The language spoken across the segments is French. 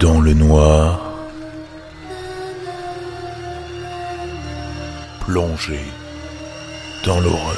Dans le noir, plongé dans l'horreur.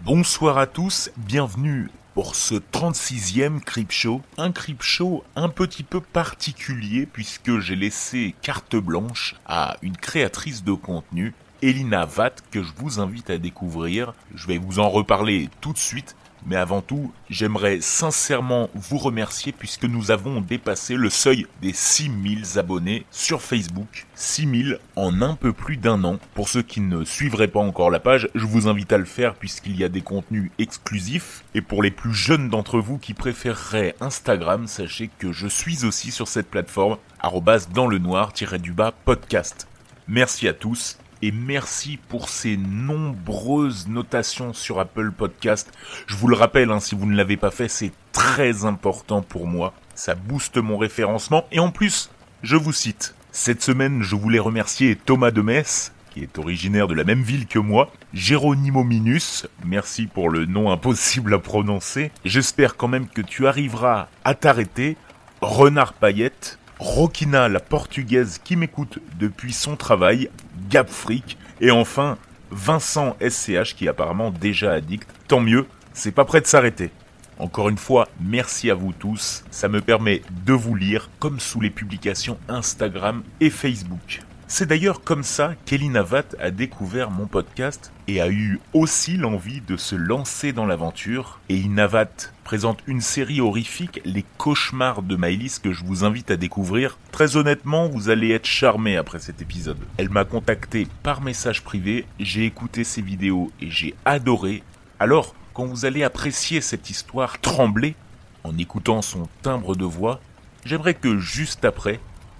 Bonsoir à tous, bienvenue pour ce 36e Crip Show. Un Crip Show un petit peu particulier puisque j'ai laissé carte blanche à une créatrice de contenu, Elina Vatt, que je vous invite à découvrir. Je vais vous en reparler tout de suite. Mais avant tout, j'aimerais sincèrement vous remercier puisque nous avons dépassé le seuil des 6000 abonnés sur Facebook. 6000 en un peu plus d'un an. Pour ceux qui ne suivraient pas encore la page, je vous invite à le faire puisqu'il y a des contenus exclusifs. Et pour les plus jeunes d'entre vous qui préféreraient Instagram, sachez que je suis aussi sur cette plateforme, arrobas dans le noir-du-bas podcast. Merci à tous et merci pour ces nombreuses notations sur Apple Podcast. Je vous le rappelle, hein, si vous ne l'avez pas fait, c'est très important pour moi. Ça booste mon référencement et en plus, je vous cite. Cette semaine, je voulais remercier Thomas de Metz, qui est originaire de la même ville que moi, Géronimo Minus, merci pour le nom impossible à prononcer. J'espère quand même que tu arriveras à t'arrêter. Renard Paillette, Rokina la portugaise qui m'écoute depuis son travail, Gap Freak, et enfin Vincent SCH qui est apparemment déjà addict. Tant mieux, c'est pas prêt de s'arrêter. Encore une fois, merci à vous tous, ça me permet de vous lire comme sous les publications Instagram et Facebook. C'est d'ailleurs comme ça qu'Elinavat a découvert mon podcast et a eu aussi l'envie de se lancer dans l'aventure. Et Inavat présente une série horrifique, Les cauchemars de Maëlys, que je vous invite à découvrir. Très honnêtement, vous allez être charmé après cet épisode. Elle m'a contacté par message privé, j'ai écouté ses vidéos et j'ai adoré. Alors, quand vous allez apprécier cette histoire trembler, en écoutant son timbre de voix, j'aimerais que juste après,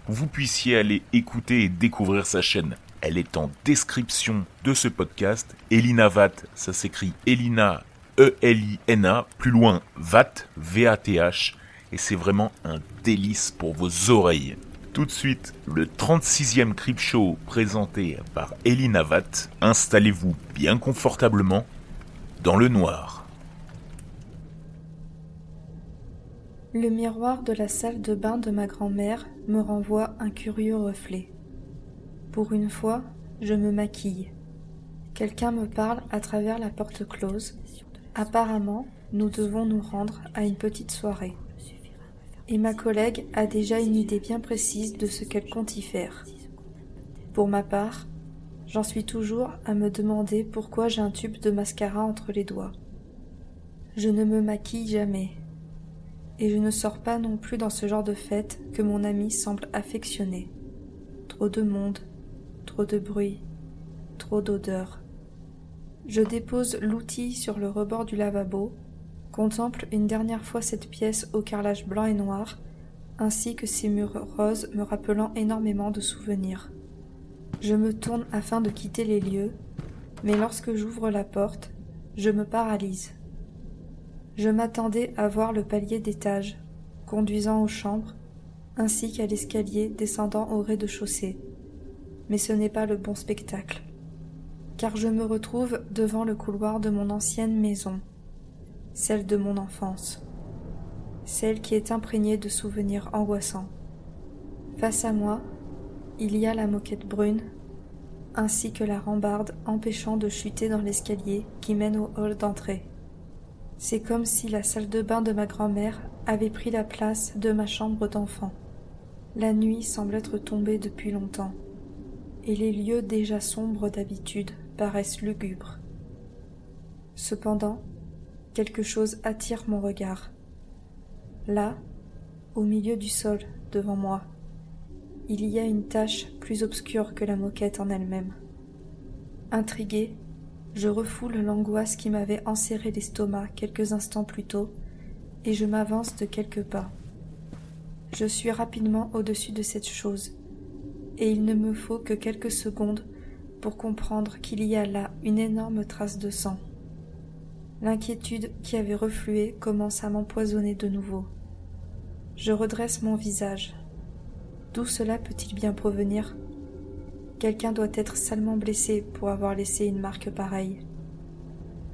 vous puissiez aller écouter et découvrir sa chaîne. Elle est en description de ce podcast. Elina Vat, ça s'écrit Elina E-L-I-N-A, plus loin VAT, V-A-T-H, et c'est vraiment un délice pour vos oreilles. Tout de suite, le 36e Crip Show présenté par Elina Vat. Installez-vous bien confortablement dans le noir. Le miroir de la salle de bain de ma grand-mère me renvoie un curieux reflet. Pour une fois, je me maquille. Quelqu'un me parle à travers la porte close. Apparemment, nous devons nous rendre à une petite soirée. Et ma collègue a déjà une idée bien précise de ce qu'elle compte y faire. Pour ma part, j'en suis toujours à me demander pourquoi j'ai un tube de mascara entre les doigts. Je ne me maquille jamais et je ne sors pas non plus dans ce genre de fête que mon ami semble affectionner. Trop de monde, trop de bruit, trop d'odeur. Je dépose l'outil sur le rebord du lavabo, contemple une dernière fois cette pièce au carrelage blanc et noir, ainsi que ses murs roses me rappelant énormément de souvenirs. Je me tourne afin de quitter les lieux, mais lorsque j'ouvre la porte, je me paralyse. Je m'attendais à voir le palier d'étage, conduisant aux chambres, ainsi qu'à l'escalier descendant au rez-de-chaussée. Mais ce n'est pas le bon spectacle, car je me retrouve devant le couloir de mon ancienne maison, celle de mon enfance, celle qui est imprégnée de souvenirs angoissants. Face à moi, il y a la moquette brune, ainsi que la rambarde empêchant de chuter dans l'escalier qui mène au hall d'entrée. C'est comme si la salle de bain de ma grand-mère avait pris la place de ma chambre d'enfant. La nuit semble être tombée depuis longtemps, et les lieux déjà sombres d'habitude paraissent lugubres. Cependant, quelque chose attire mon regard. Là, au milieu du sol, devant moi, il y a une tache plus obscure que la moquette en elle-même. Intrigué, je refoule l'angoisse qui m'avait enserré l'estomac quelques instants plus tôt, et je m'avance de quelques pas. Je suis rapidement au-dessus de cette chose, et il ne me faut que quelques secondes pour comprendre qu'il y a là une énorme trace de sang. L'inquiétude qui avait reflué commence à m'empoisonner de nouveau. Je redresse mon visage. D'où cela peut-il bien provenir? Quelqu'un doit être salement blessé pour avoir laissé une marque pareille.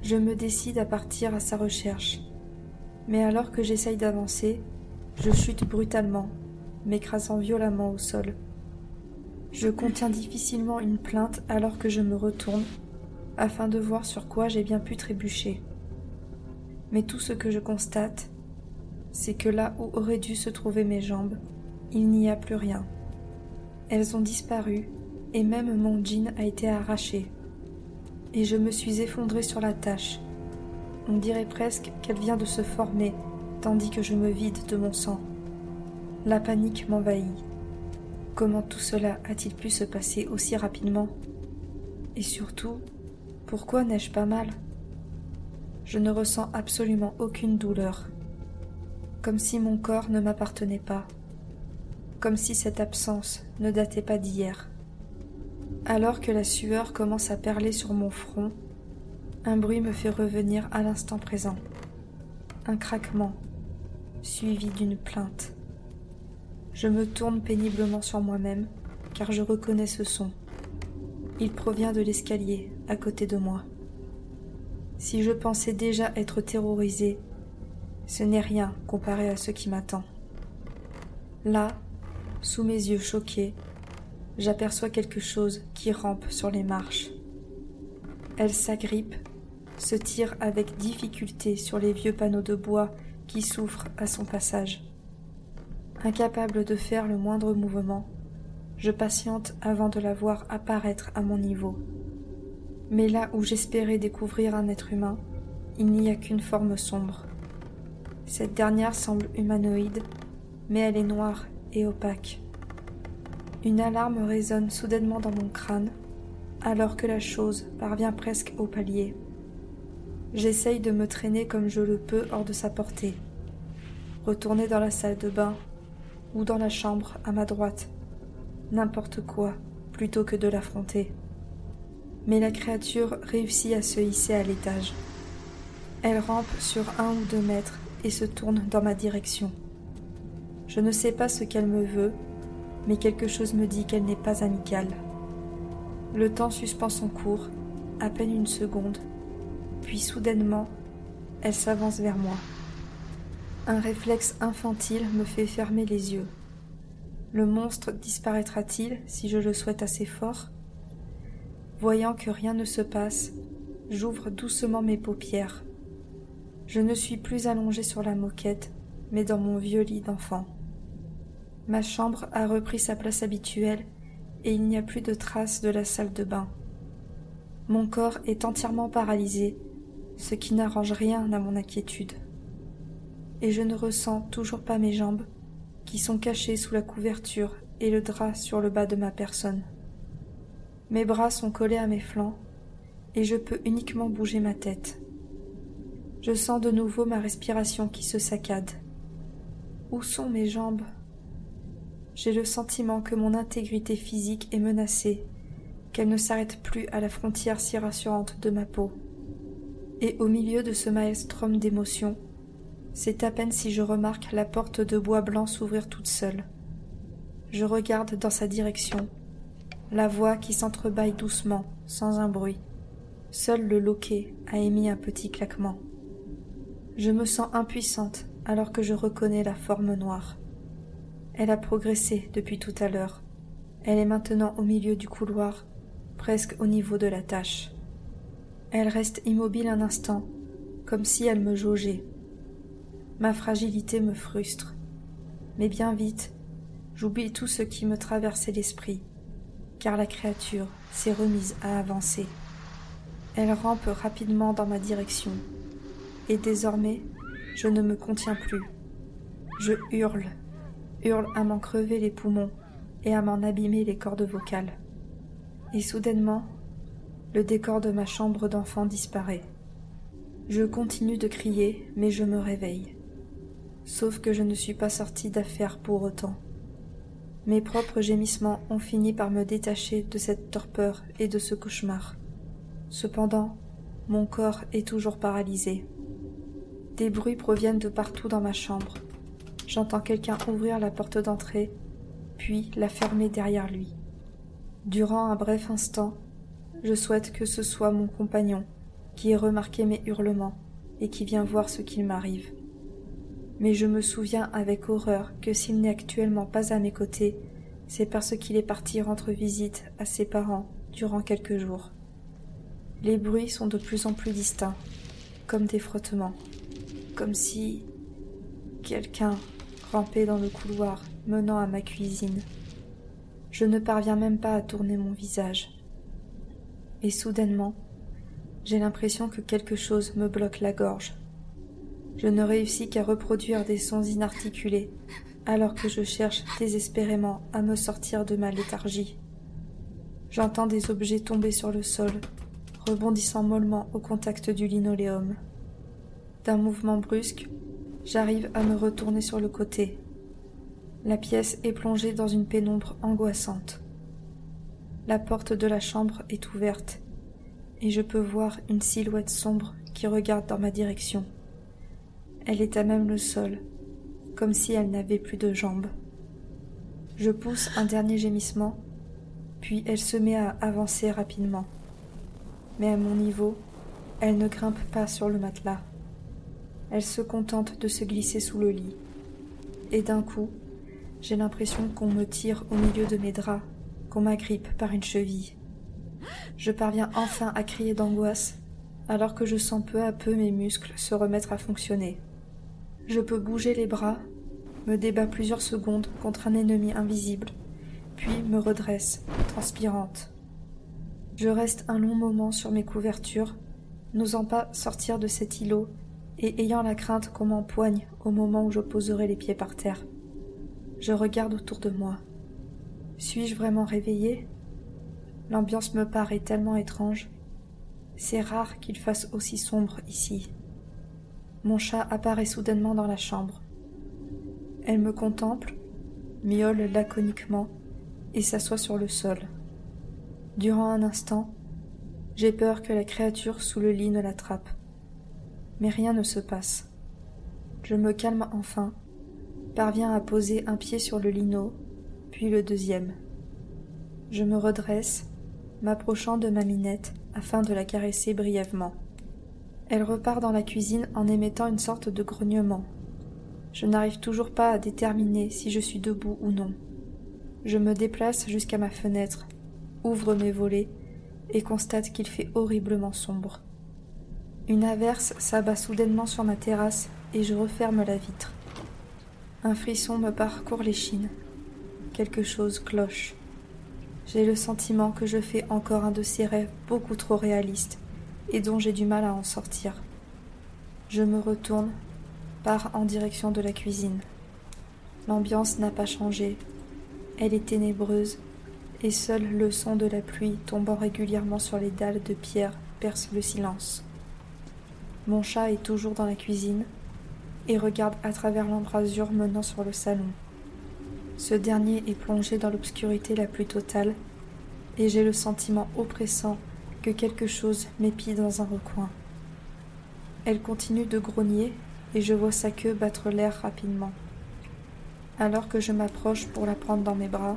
Je me décide à partir à sa recherche. Mais alors que j'essaye d'avancer, je chute brutalement, m'écrasant violemment au sol. Je contiens difficilement une plainte alors que je me retourne, afin de voir sur quoi j'ai bien pu trébucher. Mais tout ce que je constate, c'est que là où auraient dû se trouver mes jambes, il n'y a plus rien. Elles ont disparu, et même mon jean a été arraché. Et je me suis effondrée sur la tâche. On dirait presque qu'elle vient de se former, tandis que je me vide de mon sang. La panique m'envahit. Comment tout cela a-t-il pu se passer aussi rapidement? Et surtout, pourquoi n'ai-je pas mal? Je ne ressens absolument aucune douleur, comme si mon corps ne m'appartenait pas, comme si cette absence ne datait pas d'hier. Alors que la sueur commence à perler sur mon front, un bruit me fait revenir à l'instant présent. Un craquement, suivi d'une plainte. Je me tourne péniblement sur moi-même, car je reconnais ce son. Il provient de l'escalier, à côté de moi. Si je pensais déjà être terrorisé, ce n'est rien comparé à ce qui m'attend. Là, sous mes yeux choqués, j'aperçois quelque chose qui rampe sur les marches. Elle s'agrippe, se tire avec difficulté sur les vieux panneaux de bois qui souffrent à son passage. Incapable de faire le moindre mouvement, je patiente avant de la voir apparaître à mon niveau. Mais là où j'espérais découvrir un être humain, il n'y a qu'une forme sombre. Cette dernière semble humanoïde, mais elle est noire et opaque. Une alarme résonne soudainement dans mon crâne, alors que la chose parvient presque au palier. J'essaye de me traîner comme je le peux hors de sa portée. Retourner dans la salle de bain ou dans la chambre à ma droite. N'importe quoi, plutôt que de l'affronter. Mais la créature réussit à se hisser à l'étage. Elle rampe sur un ou deux mètres et se tourne dans ma direction. Je ne sais pas ce qu'elle me veut, mais quelque chose me dit qu'elle n'est pas amicale. Le temps suspend son cours, à peine une seconde, puis soudainement, elle s'avance vers moi. Un réflexe infantile me fait fermer les yeux. Le monstre disparaîtra-t-il si je le souhaite assez fort? Voyant que rien ne se passe, j'ouvre doucement mes paupières. Je ne suis plus allongée sur la moquette, mais dans mon vieux lit d'enfant. Ma chambre a repris sa place habituelle et il n'y a plus de traces de la salle de bain. Mon corps est entièrement paralysé, ce qui n'arrange rien à mon inquiétude et je ne ressens toujours pas mes jambes, qui sont cachées sous la couverture et le drap sur le bas de ma personne. Mes bras sont collés à mes flancs, et je peux uniquement bouger ma tête. Je sens de nouveau ma respiration qui se saccade. Où sont mes jambes? J'ai le sentiment que mon intégrité physique est menacée, qu'elle ne s'arrête plus à la frontière si rassurante de ma peau. Et au milieu de ce maelstrom d'émotions, c'est à peine si je remarque la porte de bois blanc s'ouvrir toute seule. Je regarde dans sa direction, la voix qui s'entrebâille doucement, sans un bruit. Seul le loquet a émis un petit claquement. Je me sens impuissante alors que je reconnais la forme noire. Elle a progressé depuis tout à l'heure. Elle est maintenant au milieu du couloir, presque au niveau de la tâche. Elle reste immobile un instant, comme si elle me jaugeait. Ma fragilité me frustre. Mais bien vite, j'oublie tout ce qui me traversait l'esprit, car la créature s'est remise à avancer. Elle rampe rapidement dans ma direction, et désormais, je ne me contiens plus. Je hurle, hurle à m'en crever les poumons et à m'en abîmer les cordes vocales. Et soudainement, le décor de ma chambre d'enfant disparaît. Je continue de crier, mais je me réveille. Sauf que je ne suis pas sortie d'affaire pour autant. Mes propres gémissements ont fini par me détacher de cette torpeur et de ce cauchemar. Cependant, mon corps est toujours paralysé. Des bruits proviennent de partout dans ma chambre. J'entends quelqu'un ouvrir la porte d'entrée, puis la fermer derrière lui. Durant un bref instant, je souhaite que ce soit mon compagnon qui ait remarqué mes hurlements et qui vient voir ce qu'il m'arrive Mais je me souviens avec horreur que s'il n'est actuellement pas à mes côtés, c'est parce qu'il est parti rendre visite à ses parents durant quelques jours. Les bruits sont de plus en plus distincts, comme des frottements, comme si quelqu'un rampait dans le couloir menant à ma cuisine. Je ne parviens même pas à tourner mon visage. Et soudainement, j'ai l'impression que quelque chose me bloque la gorge. Je ne réussis qu'à reproduire des sons inarticulés, alors que je cherche désespérément à me sortir de ma léthargie. J'entends des objets tomber sur le sol, rebondissant mollement au contact du linoléum. D'un mouvement brusque, j'arrive à me retourner sur le côté. La pièce est plongée dans une pénombre angoissante. La porte de la chambre est ouverte, et je peux voir une silhouette sombre qui regarde dans ma direction. Elle est à même le sol, comme si elle n'avait plus de jambes. Je pousse un dernier gémissement, puis elle se met à avancer rapidement. Mais à mon niveau, elle ne grimpe pas sur le matelas. Elle se contente de se glisser sous le lit. Et d'un coup, j'ai l'impression qu'on me tire au milieu de mes draps, qu'on m'agrippe par une cheville. Je parviens enfin à crier d'angoisse, alors que je sens peu à peu mes muscles se remettre à fonctionner. Je peux bouger les bras, me débat plusieurs secondes contre un ennemi invisible, puis me redresse, transpirante. Je reste un long moment sur mes couvertures, n'osant pas sortir de cet îlot et ayant la crainte qu'on m'empoigne au moment où je poserai les pieds par terre. Je regarde autour de moi. Suis-je vraiment réveillée L'ambiance me paraît tellement étrange. C'est rare qu'il fasse aussi sombre ici. Mon chat apparaît soudainement dans la chambre. Elle me contemple, miaule laconiquement et s'assoit sur le sol. Durant un instant, j'ai peur que la créature sous le lit ne l'attrape. Mais rien ne se passe. Je me calme enfin, parviens à poser un pied sur le lino, puis le deuxième. Je me redresse, m'approchant de ma minette afin de la caresser brièvement. Elle repart dans la cuisine en émettant une sorte de grognement. Je n'arrive toujours pas à déterminer si je suis debout ou non. Je me déplace jusqu'à ma fenêtre, ouvre mes volets et constate qu'il fait horriblement sombre. Une averse s'abat soudainement sur ma terrasse et je referme la vitre. Un frisson me parcourt l'échine. Quelque chose cloche. J'ai le sentiment que je fais encore un de ces rêves beaucoup trop réalistes et dont j'ai du mal à en sortir. Je me retourne, pars en direction de la cuisine. L'ambiance n'a pas changé. Elle est ténébreuse, et seul le son de la pluie tombant régulièrement sur les dalles de pierre perce le silence. Mon chat est toujours dans la cuisine et regarde à travers l'embrasure menant sur le salon. Ce dernier est plongé dans l'obscurité la plus totale, et j'ai le sentiment oppressant que quelque chose m'épie dans un recoin. Elle continue de grogner et je vois sa queue battre l'air rapidement. Alors que je m'approche pour la prendre dans mes bras,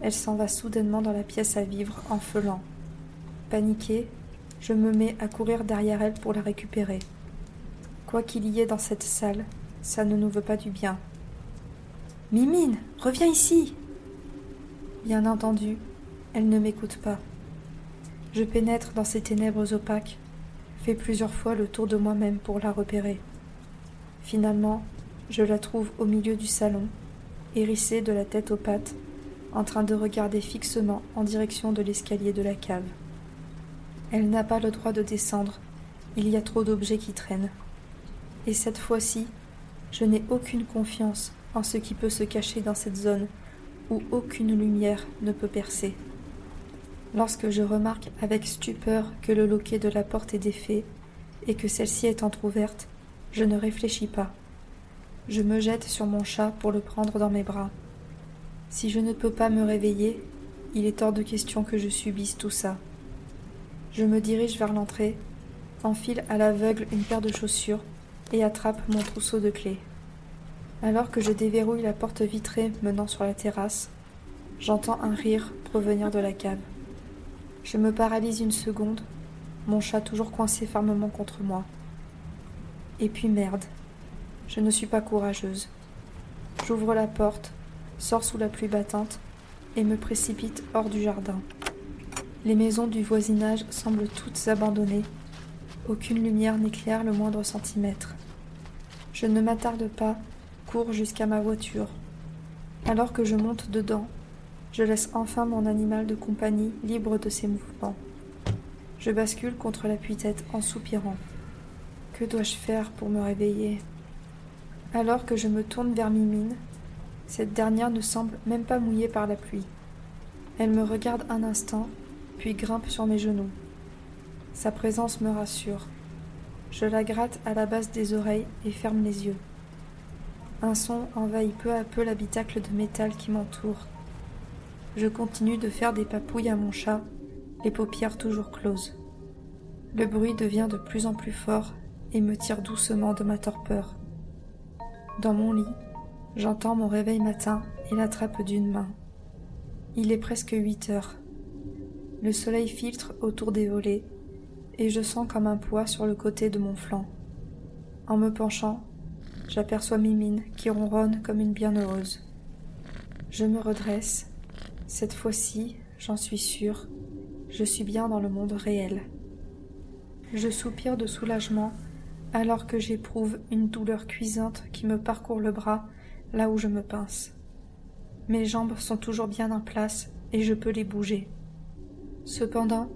elle s'en va soudainement dans la pièce à vivre en feulant. Paniquée, je me mets à courir derrière elle pour la récupérer. Quoi qu'il y ait dans cette salle, ça ne nous veut pas du bien. Mimine, reviens ici Bien entendu, elle ne m'écoute pas. Je pénètre dans ces ténèbres opaques, fais plusieurs fois le tour de moi-même pour la repérer. Finalement, je la trouve au milieu du salon, hérissée de la tête aux pattes, en train de regarder fixement en direction de l'escalier de la cave. Elle n'a pas le droit de descendre, il y a trop d'objets qui traînent. Et cette fois-ci, je n'ai aucune confiance en ce qui peut se cacher dans cette zone où aucune lumière ne peut percer. Lorsque je remarque avec stupeur que le loquet de la porte est défait et que celle-ci est entr'ouverte, je ne réfléchis pas. Je me jette sur mon chat pour le prendre dans mes bras. Si je ne peux pas me réveiller, il est hors de question que je subisse tout ça. Je me dirige vers l'entrée, enfile à l'aveugle une paire de chaussures et attrape mon trousseau de clés. Alors que je déverrouille la porte vitrée menant sur la terrasse, j'entends un rire provenir de la cave. Je me paralyse une seconde, mon chat toujours coincé fermement contre moi. Et puis merde. Je ne suis pas courageuse. J'ouvre la porte, sors sous la pluie battante et me précipite hors du jardin. Les maisons du voisinage semblent toutes abandonnées. Aucune lumière n'éclaire le moindre centimètre. Je ne m'attarde pas, cours jusqu'à ma voiture. Alors que je monte dedans, je laisse enfin mon animal de compagnie libre de ses mouvements. Je bascule contre l'appui-tête en soupirant. Que dois-je faire pour me réveiller? Alors que je me tourne vers Mimine, cette dernière ne semble même pas mouillée par la pluie. Elle me regarde un instant, puis grimpe sur mes genoux. Sa présence me rassure. Je la gratte à la base des oreilles et ferme les yeux. Un son envahit peu à peu l'habitacle de métal qui m'entoure. Je continue de faire des papouilles à mon chat, les paupières toujours closes. Le bruit devient de plus en plus fort et me tire doucement de ma torpeur. Dans mon lit, j'entends mon réveil matin et l'attrape d'une main. Il est presque huit heures. Le soleil filtre autour des volets et je sens comme un poids sur le côté de mon flanc. En me penchant, j'aperçois Mimine qui ronronne comme une bienheureuse. Je me redresse cette fois-ci, j'en suis sûre, je suis bien dans le monde réel. Je soupire de soulagement alors que j'éprouve une douleur cuisante qui me parcourt le bras là où je me pince. Mes jambes sont toujours bien en place et je peux les bouger. Cependant,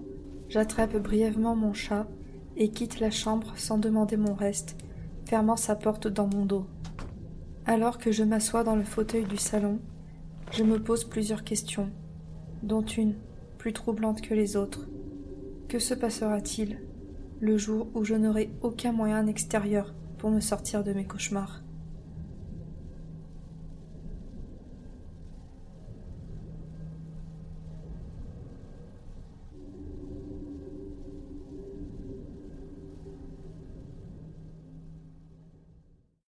j'attrape brièvement mon chat et quitte la chambre sans demander mon reste, fermant sa porte dans mon dos. Alors que je m'assois dans le fauteuil du salon, je me pose plusieurs questions, dont une, plus troublante que les autres. Que se passera-t-il le jour où je n'aurai aucun moyen extérieur pour me sortir de mes cauchemars?